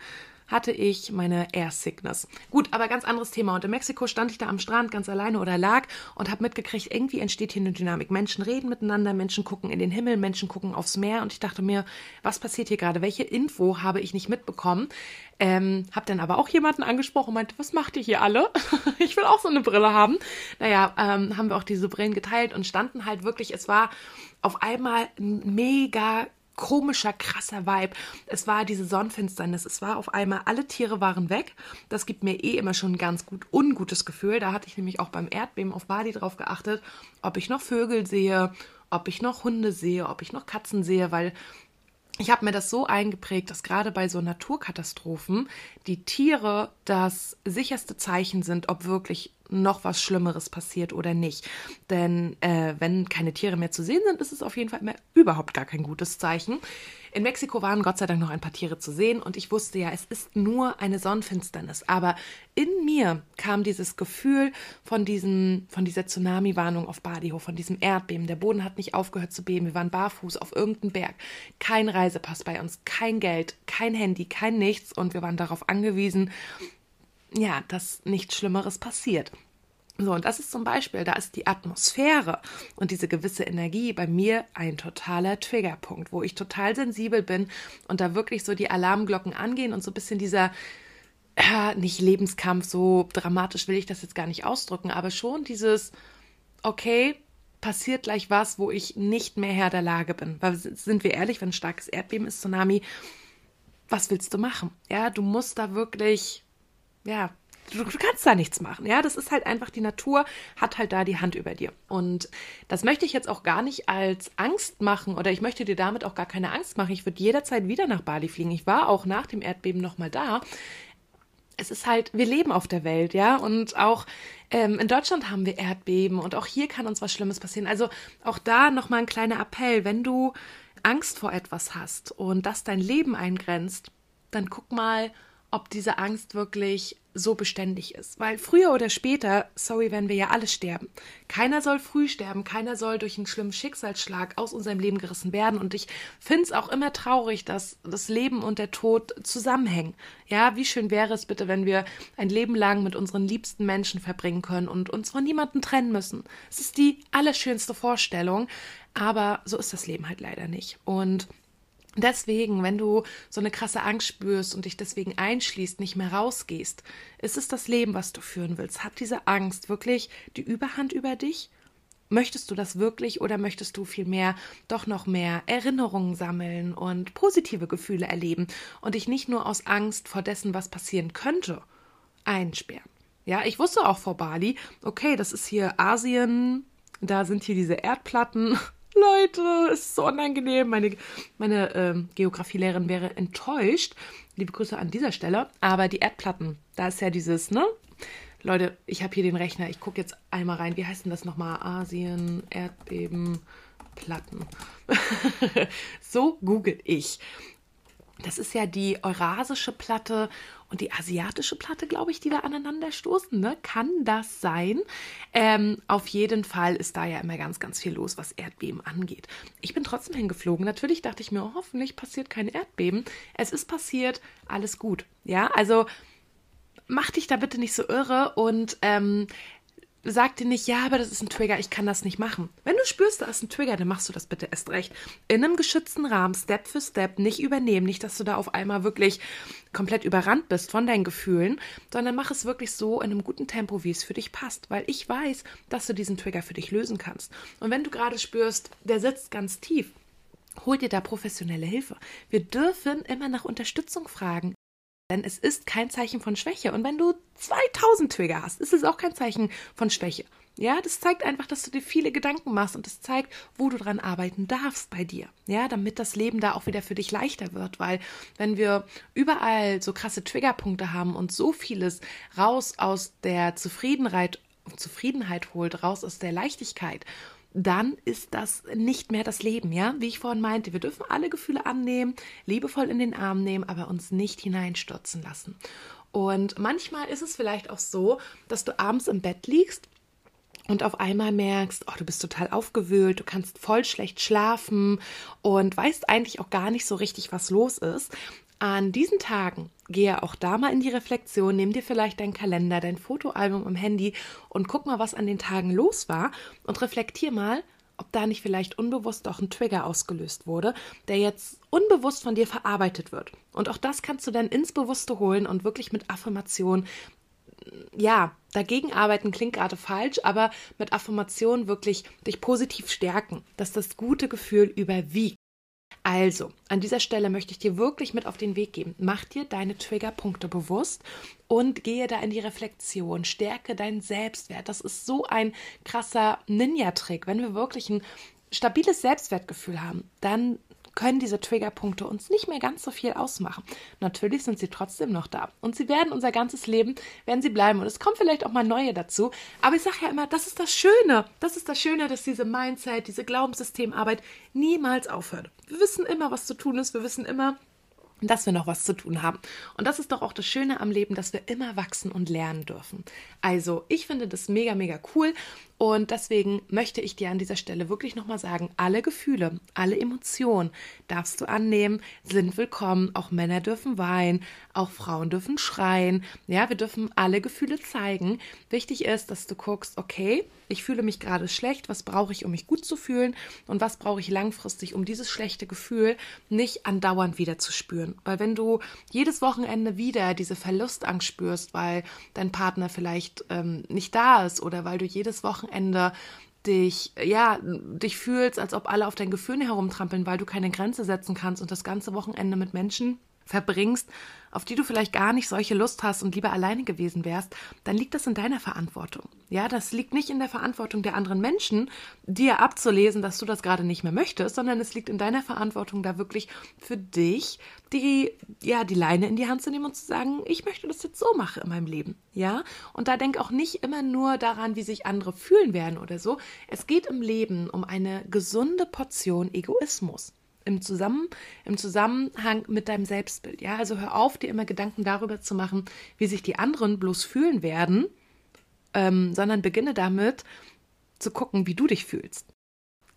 hatte ich meine Air Sickness. Gut, aber ganz anderes Thema. Und in Mexiko stand ich da am Strand ganz alleine oder lag und habe mitgekriegt, irgendwie entsteht hier eine Dynamik. Menschen reden miteinander, Menschen gucken in den Himmel, Menschen gucken aufs Meer. Und ich dachte mir, was passiert hier gerade? Welche Info habe ich nicht mitbekommen? Ähm, hab dann aber auch jemanden angesprochen und meinte, was macht ihr hier alle? ich will auch so eine Brille haben. Naja, ähm, haben wir auch diese Brillen geteilt und standen halt wirklich, es war auf einmal mega komischer, krasser Vibe. Es war diese Sonnenfinsternis. Es war auf einmal, alle Tiere waren weg. Das gibt mir eh immer schon ein ganz gut ungutes Gefühl. Da hatte ich nämlich auch beim Erdbeben auf Bali drauf geachtet, ob ich noch Vögel sehe ob ich noch Hunde sehe, ob ich noch Katzen sehe, weil ich habe mir das so eingeprägt, dass gerade bei so Naturkatastrophen die Tiere das sicherste Zeichen sind, ob wirklich noch was Schlimmeres passiert oder nicht. Denn äh, wenn keine Tiere mehr zu sehen sind, ist es auf jeden Fall immer überhaupt gar kein gutes Zeichen. In Mexiko waren Gott sei Dank noch ein paar Tiere zu sehen und ich wusste ja, es ist nur eine Sonnenfinsternis. Aber in mir kam dieses Gefühl von, diesem, von dieser Tsunami-Warnung auf Badiho, von diesem Erdbeben. Der Boden hat nicht aufgehört zu beben. Wir waren barfuß auf irgendeinem Berg. Kein Reisepass bei uns, kein Geld, kein Handy, kein nichts und wir waren darauf angewiesen, ja, dass nichts Schlimmeres passiert. So, und das ist zum Beispiel, da ist die Atmosphäre und diese gewisse Energie bei mir ein totaler Triggerpunkt, wo ich total sensibel bin und da wirklich so die Alarmglocken angehen und so ein bisschen dieser, äh, nicht Lebenskampf, so dramatisch will ich das jetzt gar nicht ausdrücken, aber schon dieses, okay, passiert gleich was, wo ich nicht mehr Herr der Lage bin. Weil sind wir ehrlich, wenn ein starkes Erdbeben ist, Tsunami, was willst du machen? Ja, du musst da wirklich, ja, du, du, kannst da nichts machen. Ja, das ist halt einfach die Natur, hat halt da die Hand über dir. Und das möchte ich jetzt auch gar nicht als Angst machen oder ich möchte dir damit auch gar keine Angst machen. Ich würde jederzeit wieder nach Bali fliegen. Ich war auch nach dem Erdbeben nochmal da. Es ist halt, wir leben auf der Welt, ja, und auch ähm, in Deutschland haben wir Erdbeben und auch hier kann uns was Schlimmes passieren. Also auch da nochmal ein kleiner Appell, wenn du Angst vor etwas hast und das dein Leben eingrenzt, dann guck mal, ob diese Angst wirklich so beständig ist. Weil früher oder später, sorry, werden wir ja alle sterben. Keiner soll früh sterben, keiner soll durch einen schlimmen Schicksalsschlag aus unserem Leben gerissen werden. Und ich finde es auch immer traurig, dass das Leben und der Tod zusammenhängen. Ja, wie schön wäre es bitte, wenn wir ein Leben lang mit unseren liebsten Menschen verbringen können und uns von niemandem trennen müssen. Es ist die allerschönste Vorstellung, aber so ist das Leben halt leider nicht. Und Deswegen, wenn du so eine krasse Angst spürst und dich deswegen einschließt, nicht mehr rausgehst, ist es das Leben, was du führen willst. Hat diese Angst wirklich die Überhand über dich? Möchtest du das wirklich oder möchtest du vielmehr doch noch mehr Erinnerungen sammeln und positive Gefühle erleben und dich nicht nur aus Angst vor dessen, was passieren könnte, einsperren? Ja, ich wusste auch vor Bali, okay, das ist hier Asien, da sind hier diese Erdplatten, Leute, ist so unangenehm. Meine, meine ähm, Geografielehrerin wäre enttäuscht. Liebe Grüße an dieser Stelle. Aber die Erdplatten, da ist ja dieses, ne? Leute, ich habe hier den Rechner. Ich gucke jetzt einmal rein. Wie heißt denn das nochmal? Asien, Erdbeben, Platten. so google ich. Das ist ja die Eurasische Platte und die asiatische Platte, glaube ich, die da aneinander stoßen. Ne? Kann das sein? Ähm, auf jeden Fall ist da ja immer ganz, ganz viel los, was Erdbeben angeht. Ich bin trotzdem hingeflogen. Natürlich dachte ich mir, oh, hoffentlich passiert kein Erdbeben. Es ist passiert, alles gut. Ja, also mach dich da bitte nicht so irre und ähm, sag dir nicht, ja, aber das ist ein Trigger, ich kann das nicht machen. Wenn du spürst, da ist ein Trigger, dann machst du das bitte erst recht. In einem geschützten Rahmen, Step für Step, nicht übernehmen, nicht, dass du da auf einmal wirklich komplett überrannt bist von deinen Gefühlen, sondern mach es wirklich so in einem guten Tempo, wie es für dich passt, weil ich weiß, dass du diesen Trigger für dich lösen kannst. Und wenn du gerade spürst, der sitzt ganz tief, hol dir da professionelle Hilfe. Wir dürfen immer nach Unterstützung fragen. Denn es ist kein Zeichen von Schwäche. Und wenn du 2000 Trigger hast, ist es auch kein Zeichen von Schwäche. Ja, das zeigt einfach, dass du dir viele Gedanken machst und es zeigt, wo du dran arbeiten darfst bei dir. Ja, damit das Leben da auch wieder für dich leichter wird, weil wenn wir überall so krasse Triggerpunkte haben und so vieles raus aus der Zufriedenheit, Zufriedenheit holt, raus aus der Leichtigkeit dann ist das nicht mehr das Leben, ja? Wie ich vorhin meinte, wir dürfen alle Gefühle annehmen, liebevoll in den Arm nehmen, aber uns nicht hineinstürzen lassen. Und manchmal ist es vielleicht auch so, dass du abends im Bett liegst und auf einmal merkst, oh, du bist total aufgewühlt, du kannst voll schlecht schlafen und weißt eigentlich auch gar nicht so richtig, was los ist. An diesen Tagen gehe auch da mal in die Reflexion, nimm dir vielleicht deinen Kalender, dein Fotoalbum im Handy und guck mal, was an den Tagen los war und reflektier mal, ob da nicht vielleicht unbewusst auch ein Trigger ausgelöst wurde, der jetzt unbewusst von dir verarbeitet wird. Und auch das kannst du dann ins Bewusste holen und wirklich mit Affirmation ja, dagegen arbeiten klingt gerade falsch, aber mit Affirmation wirklich dich positiv stärken, dass das gute Gefühl überwiegt. Also, an dieser Stelle möchte ich dir wirklich mit auf den Weg geben. Mach dir deine Triggerpunkte bewusst und gehe da in die Reflexion. Stärke deinen Selbstwert. Das ist so ein krasser Ninja-Trick. Wenn wir wirklich ein stabiles Selbstwertgefühl haben, dann können diese Triggerpunkte uns nicht mehr ganz so viel ausmachen. Natürlich sind sie trotzdem noch da und sie werden unser ganzes Leben, werden sie bleiben und es kommen vielleicht auch mal neue dazu. Aber ich sage ja immer, das ist das Schöne. Das ist das Schöne, dass diese Mindset, diese Glaubenssystemarbeit niemals aufhört. Wir wissen immer, was zu tun ist. Wir wissen immer, dass wir noch was zu tun haben. Und das ist doch auch das Schöne am Leben, dass wir immer wachsen und lernen dürfen. Also, ich finde das mega, mega cool und deswegen möchte ich dir an dieser Stelle wirklich nochmal sagen, alle Gefühle, alle Emotionen darfst du annehmen, sind willkommen. Auch Männer dürfen weinen, auch Frauen dürfen schreien. Ja, wir dürfen alle Gefühle zeigen. Wichtig ist, dass du guckst, okay, ich fühle mich gerade schlecht, was brauche ich, um mich gut zu fühlen und was brauche ich langfristig, um dieses schlechte Gefühl nicht andauernd wieder zu spüren. Weil wenn du jedes Wochenende wieder diese Verlustangst spürst, weil dein Partner vielleicht ähm, nicht da ist oder weil du jedes Wochenende Wochenende dich, ja, dich fühlst, als ob alle auf dein Gefühl herumtrampeln, weil du keine Grenze setzen kannst und das ganze Wochenende mit Menschen verbringst, auf die du vielleicht gar nicht solche Lust hast und lieber alleine gewesen wärst, dann liegt das in deiner Verantwortung. Ja, das liegt nicht in der Verantwortung der anderen Menschen, dir abzulesen, dass du das gerade nicht mehr möchtest, sondern es liegt in deiner Verantwortung, da wirklich für dich die, ja, die Leine in die Hand zu nehmen und zu sagen, ich möchte das jetzt so machen in meinem Leben. Ja, und da denk auch nicht immer nur daran, wie sich andere fühlen werden oder so. Es geht im Leben um eine gesunde Portion Egoismus im, Zusammen, im Zusammenhang mit deinem Selbstbild. Ja, also hör auf, dir immer Gedanken darüber zu machen, wie sich die anderen bloß fühlen werden, ähm, sondern beginne damit zu gucken, wie du dich fühlst.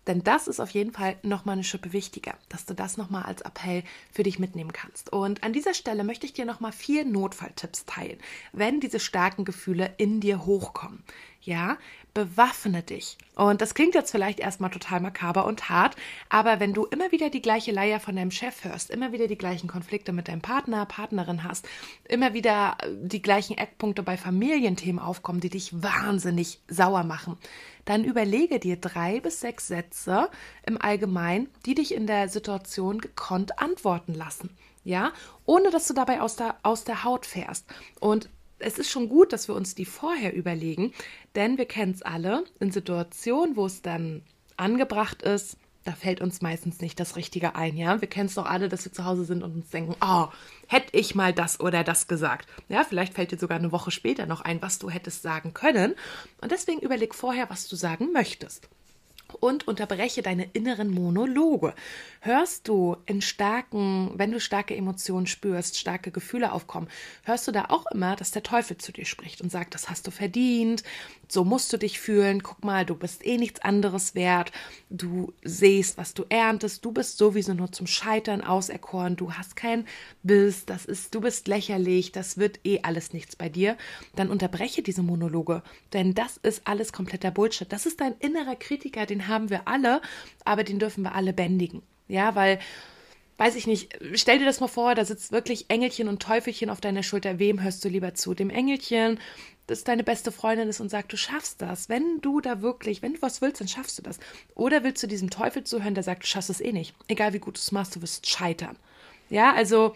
Denn das ist auf jeden Fall nochmal eine Schippe wichtiger, dass du das nochmal als Appell für dich mitnehmen kannst. Und an dieser Stelle möchte ich dir nochmal vier Notfalltipps teilen, wenn diese starken Gefühle in dir hochkommen. Ja, bewaffne dich. Und das klingt jetzt vielleicht erstmal total makaber und hart, aber wenn du immer wieder die gleiche Leier von deinem Chef hörst, immer wieder die gleichen Konflikte mit deinem Partner, Partnerin hast, immer wieder die gleichen Eckpunkte bei Familienthemen aufkommen, die dich wahnsinnig sauer machen, dann überlege dir drei bis sechs Sätze im Allgemeinen, die dich in der Situation gekonnt antworten lassen. Ja, ohne dass du dabei aus der, aus der Haut fährst. Und es ist schon gut, dass wir uns die vorher überlegen, denn wir kennen es alle in Situationen, wo es dann angebracht ist, da fällt uns meistens nicht das Richtige ein, ja. Wir kennen es doch alle, dass wir zu Hause sind und uns denken, oh, hätte ich mal das oder das gesagt. Ja, vielleicht fällt dir sogar eine Woche später noch ein, was du hättest sagen können. Und deswegen überleg vorher, was du sagen möchtest und unterbreche deine inneren Monologe. Hörst du in starken, wenn du starke Emotionen spürst, starke Gefühle aufkommen, hörst du da auch immer, dass der Teufel zu dir spricht und sagt, das hast du verdient, so musst du dich fühlen, guck mal, du bist eh nichts anderes wert, du siehst, was du erntest, du bist sowieso nur zum Scheitern auserkoren, du hast kein Biss, das ist, du bist lächerlich, das wird eh alles nichts bei dir, dann unterbreche diese Monologe, denn das ist alles kompletter Bullshit. Das ist dein innerer Kritiker, den haben wir alle, aber den dürfen wir alle bändigen. Ja, weil weiß ich nicht, stell dir das mal vor, da sitzt wirklich Engelchen und Teufelchen auf deiner Schulter. Wem hörst du lieber zu? Dem Engelchen, das deine beste Freundin ist und sagt, du schaffst das. Wenn du da wirklich, wenn du was willst, dann schaffst du das. Oder willst du diesem Teufel zuhören, der sagt, du schaffst es eh nicht. Egal wie gut du es machst, du wirst scheitern. Ja, also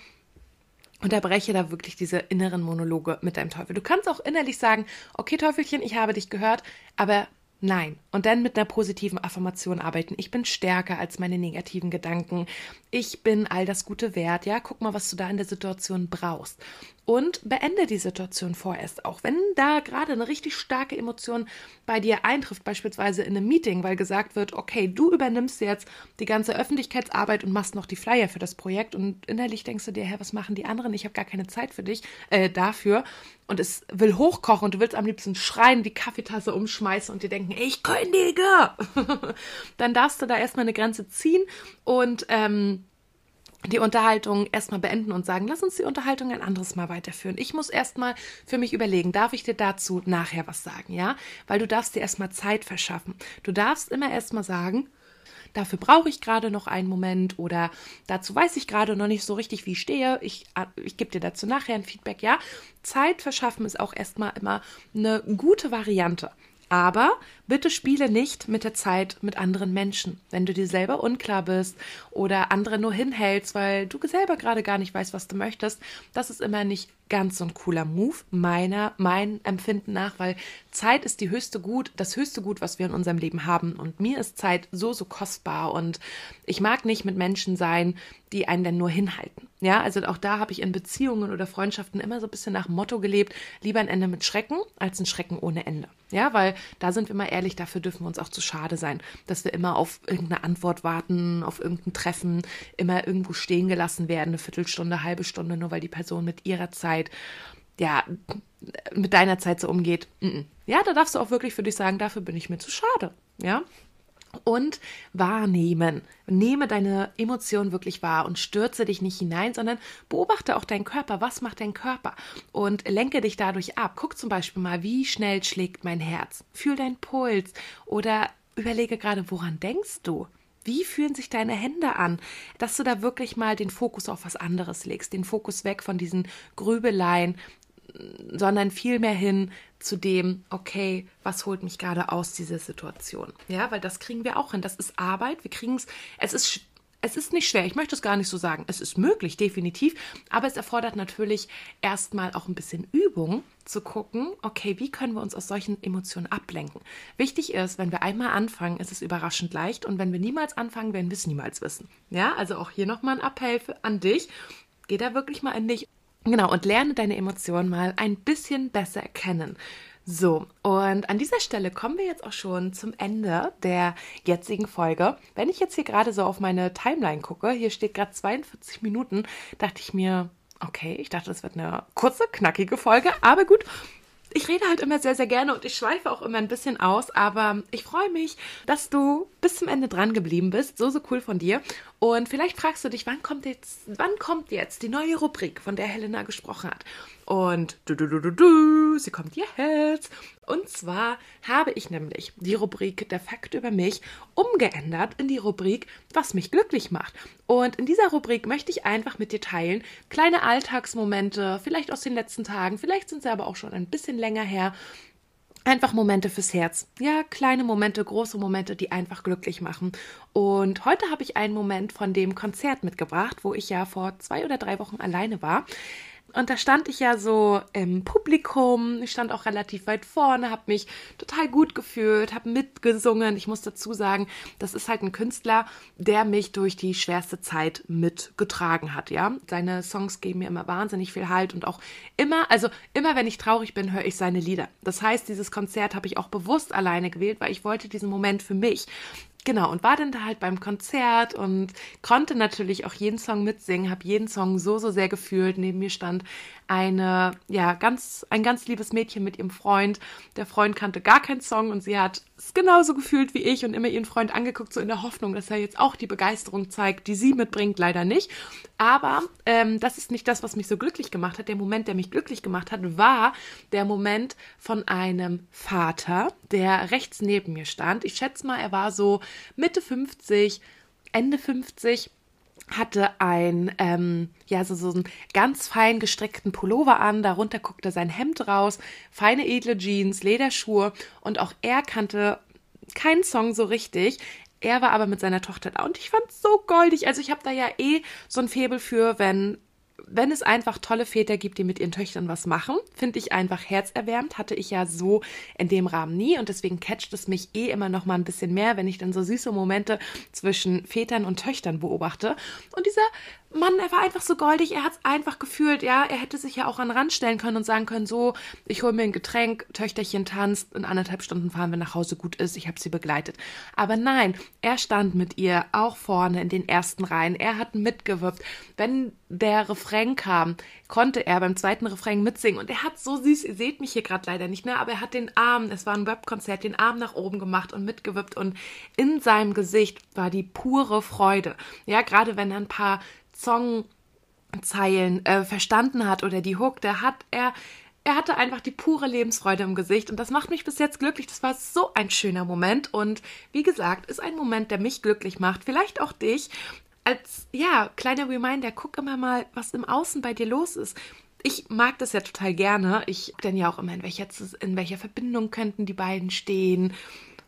unterbreche da wirklich diese inneren Monologe mit deinem Teufel. Du kannst auch innerlich sagen, okay Teufelchen, ich habe dich gehört, aber Nein. Und dann mit einer positiven Affirmation arbeiten. Ich bin stärker als meine negativen Gedanken. Ich bin all das Gute wert. Ja, guck mal, was du da in der Situation brauchst. Und beende die Situation vorerst auch. Wenn da gerade eine richtig starke Emotion bei dir eintrifft, beispielsweise in einem Meeting, weil gesagt wird, okay, du übernimmst jetzt die ganze Öffentlichkeitsarbeit und machst noch die Flyer für das Projekt und innerlich denkst du dir, hä, was machen die anderen? Ich habe gar keine Zeit für dich äh, dafür. Und es will hochkochen und du willst am liebsten schreien, die Kaffeetasse umschmeißen und dir denken, ich kündige. Dann darfst du da erstmal eine Grenze ziehen und ähm, die Unterhaltung erstmal beenden und sagen, lass uns die Unterhaltung ein anderes Mal weiterführen. Ich muss erstmal für mich überlegen, darf ich dir dazu nachher was sagen, ja? Weil du darfst dir erstmal Zeit verschaffen. Du darfst immer erstmal sagen, dafür brauche ich gerade noch einen Moment oder dazu weiß ich gerade noch nicht so richtig, wie ich stehe. Ich, ich gebe dir dazu nachher ein Feedback, ja? Zeit verschaffen ist auch erstmal immer eine gute Variante. Aber bitte spiele nicht mit der Zeit mit anderen Menschen. Wenn du dir selber unklar bist oder andere nur hinhältst, weil du selber gerade gar nicht weißt, was du möchtest, das ist immer nicht ganz so ein cooler Move, meiner, mein Empfinden nach, weil Zeit ist die höchste Gut, das höchste Gut, was wir in unserem Leben haben. Und mir ist Zeit so, so kostbar. Und ich mag nicht mit Menschen sein, die einen dann nur hinhalten. Ja, also auch da habe ich in Beziehungen oder Freundschaften immer so ein bisschen nach Motto gelebt, lieber ein Ende mit Schrecken als ein Schrecken ohne Ende. Ja, weil da sind wir mal ehrlich, dafür dürfen wir uns auch zu schade sein, dass wir immer auf irgendeine Antwort warten, auf irgendein Treffen, immer irgendwo stehen gelassen werden, eine Viertelstunde, halbe Stunde, nur weil die Person mit ihrer Zeit ja, mit deiner Zeit so umgeht. Ja, da darfst du auch wirklich für dich sagen, dafür bin ich mir zu schade. Ja, und wahrnehmen. Nehme deine Emotionen wirklich wahr und stürze dich nicht hinein, sondern beobachte auch deinen Körper. Was macht dein Körper? Und lenke dich dadurch ab. Guck zum Beispiel mal, wie schnell schlägt mein Herz. Fühl deinen Puls oder überlege gerade, woran denkst du? Wie fühlen sich deine Hände an? Dass du da wirklich mal den Fokus auf was anderes legst, den Fokus weg von diesen Grübeleien, sondern vielmehr hin zu dem, okay, was holt mich gerade aus dieser Situation? Ja, weil das kriegen wir auch hin. Das ist Arbeit. Wir kriegen es, es ist es ist nicht schwer, ich möchte es gar nicht so sagen. Es ist möglich, definitiv, aber es erfordert natürlich erstmal auch ein bisschen Übung zu gucken, okay, wie können wir uns aus solchen Emotionen ablenken. Wichtig ist, wenn wir einmal anfangen, ist es überraschend leicht und wenn wir niemals anfangen, werden wir es niemals wissen. Ja, also auch hier nochmal ein Appell an dich. Geh da wirklich mal in dich Genau, und lerne deine Emotionen mal ein bisschen besser erkennen. So, und an dieser Stelle kommen wir jetzt auch schon zum Ende der jetzigen Folge. Wenn ich jetzt hier gerade so auf meine Timeline gucke, hier steht gerade 42 Minuten, dachte ich mir, okay, ich dachte, das wird eine kurze, knackige Folge, aber gut, ich rede halt immer sehr, sehr gerne und ich schweife auch immer ein bisschen aus, aber ich freue mich, dass du bis zum Ende dran geblieben bist. So, so cool von dir. Und vielleicht fragst du dich, wann kommt jetzt, wann kommt jetzt die neue Rubrik, von der Helena gesprochen hat? Und du, du, du, du, du, sie kommt jetzt. Und zwar habe ich nämlich die Rubrik Der Fakt über mich umgeändert in die Rubrik Was mich glücklich macht. Und in dieser Rubrik möchte ich einfach mit dir teilen kleine Alltagsmomente, vielleicht aus den letzten Tagen, vielleicht sind sie aber auch schon ein bisschen länger her, Einfach Momente fürs Herz. Ja, kleine Momente, große Momente, die einfach glücklich machen. Und heute habe ich einen Moment von dem Konzert mitgebracht, wo ich ja vor zwei oder drei Wochen alleine war. Und da stand ich ja so im Publikum, ich stand auch relativ weit vorne, habe mich total gut gefühlt, habe mitgesungen. Ich muss dazu sagen, das ist halt ein Künstler, der mich durch die schwerste Zeit mitgetragen hat, ja. Seine Songs geben mir immer wahnsinnig viel Halt und auch immer, also immer wenn ich traurig bin, höre ich seine Lieder. Das heißt, dieses Konzert habe ich auch bewusst alleine gewählt, weil ich wollte diesen Moment für mich. Genau, und war dann da halt beim Konzert und konnte natürlich auch jeden Song mitsingen, habe jeden Song so, so sehr gefühlt. Neben mir stand eine, ja, ganz, ein ganz liebes Mädchen mit ihrem Freund. Der Freund kannte gar keinen Song und sie hat es genauso gefühlt wie ich und immer ihren Freund angeguckt, so in der Hoffnung, dass er jetzt auch die Begeisterung zeigt, die sie mitbringt, leider nicht. Aber ähm, das ist nicht das, was mich so glücklich gemacht hat. Der Moment, der mich glücklich gemacht hat, war der Moment von einem Vater, der rechts neben mir stand. Ich schätze mal, er war so Mitte 50, Ende 50 hatte ein, ähm, ja, so, so einen ganz fein gestrickten Pullover an, darunter guckte sein Hemd raus, feine edle Jeans, Lederschuhe und auch er kannte keinen Song so richtig. Er war aber mit seiner Tochter da und ich fand's so goldig. Also ich habe da ja eh so ein Febel für, wenn wenn es einfach tolle Väter gibt, die mit ihren Töchtern was machen, finde ich einfach herzerwärmend. Hatte ich ja so in dem Rahmen nie und deswegen catcht es mich eh immer noch mal ein bisschen mehr, wenn ich dann so süße Momente zwischen Vätern und Töchtern beobachte. Und dieser Mann, er war einfach so goldig, er hat es einfach gefühlt, ja, er hätte sich ja auch an den Rand stellen können und sagen können, so, ich hole mir ein Getränk, Töchterchen tanzt, in anderthalb Stunden fahren wir nach Hause, gut ist, ich habe sie begleitet. Aber nein, er stand mit ihr auch vorne in den ersten Reihen, er hat mitgewirkt. Wenn der Refrain kam, konnte er beim zweiten Refrain mitsingen und er hat so süß, ihr seht mich hier gerade leider nicht mehr, aber er hat den Arm, es war ein Webkonzert, den Arm nach oben gemacht und mitgewippt und in seinem Gesicht war die pure Freude. Ja, gerade wenn er ein paar Songzeilen äh, verstanden hat oder die Hook, da hat er er hatte einfach die pure Lebensfreude im Gesicht und das macht mich bis jetzt glücklich. Das war so ein schöner Moment und wie gesagt, ist ein Moment, der mich glücklich macht, vielleicht auch dich. Als ja, kleiner Reminder, guck immer mal, was im Außen bei dir los ist. Ich mag das ja total gerne. Ich dann ja auch immer, in welcher, in welcher Verbindung könnten die beiden stehen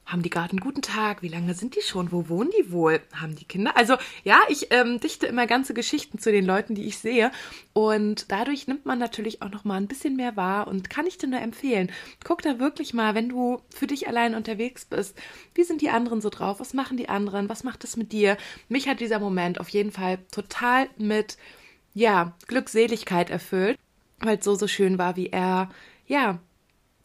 haben die einen guten Tag? Wie lange sind die schon? Wo wohnen die wohl? Haben die Kinder? Also ja, ich ähm, dichte immer ganze Geschichten zu den Leuten, die ich sehe. Und dadurch nimmt man natürlich auch noch mal ein bisschen mehr wahr und kann ich dir nur empfehlen. Guck da wirklich mal, wenn du für dich allein unterwegs bist. Wie sind die anderen so drauf? Was machen die anderen? Was macht es mit dir? Mich hat dieser Moment auf jeden Fall total mit, ja, Glückseligkeit erfüllt, weil es so, so schön war, wie er, ja,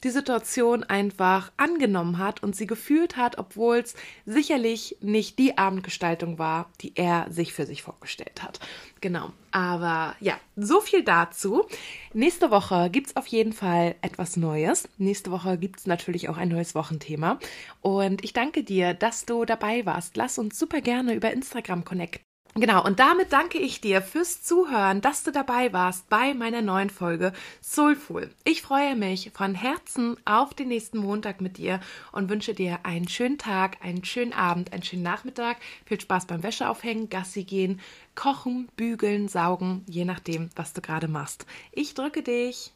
die Situation einfach angenommen hat und sie gefühlt hat, obwohl es sicherlich nicht die Abendgestaltung war, die er sich für sich vorgestellt hat. Genau. Aber ja, so viel dazu. Nächste Woche gibt es auf jeden Fall etwas Neues. Nächste Woche gibt es natürlich auch ein neues Wochenthema. Und ich danke dir, dass du dabei warst. Lass uns super gerne über Instagram connecten. Genau, und damit danke ich dir fürs Zuhören, dass du dabei warst bei meiner neuen Folge Soulful. Ich freue mich von Herzen auf den nächsten Montag mit dir und wünsche dir einen schönen Tag, einen schönen Abend, einen schönen Nachmittag. Viel Spaß beim Wäscheaufhängen, Gassi gehen, kochen, bügeln, saugen, je nachdem, was du gerade machst. Ich drücke dich.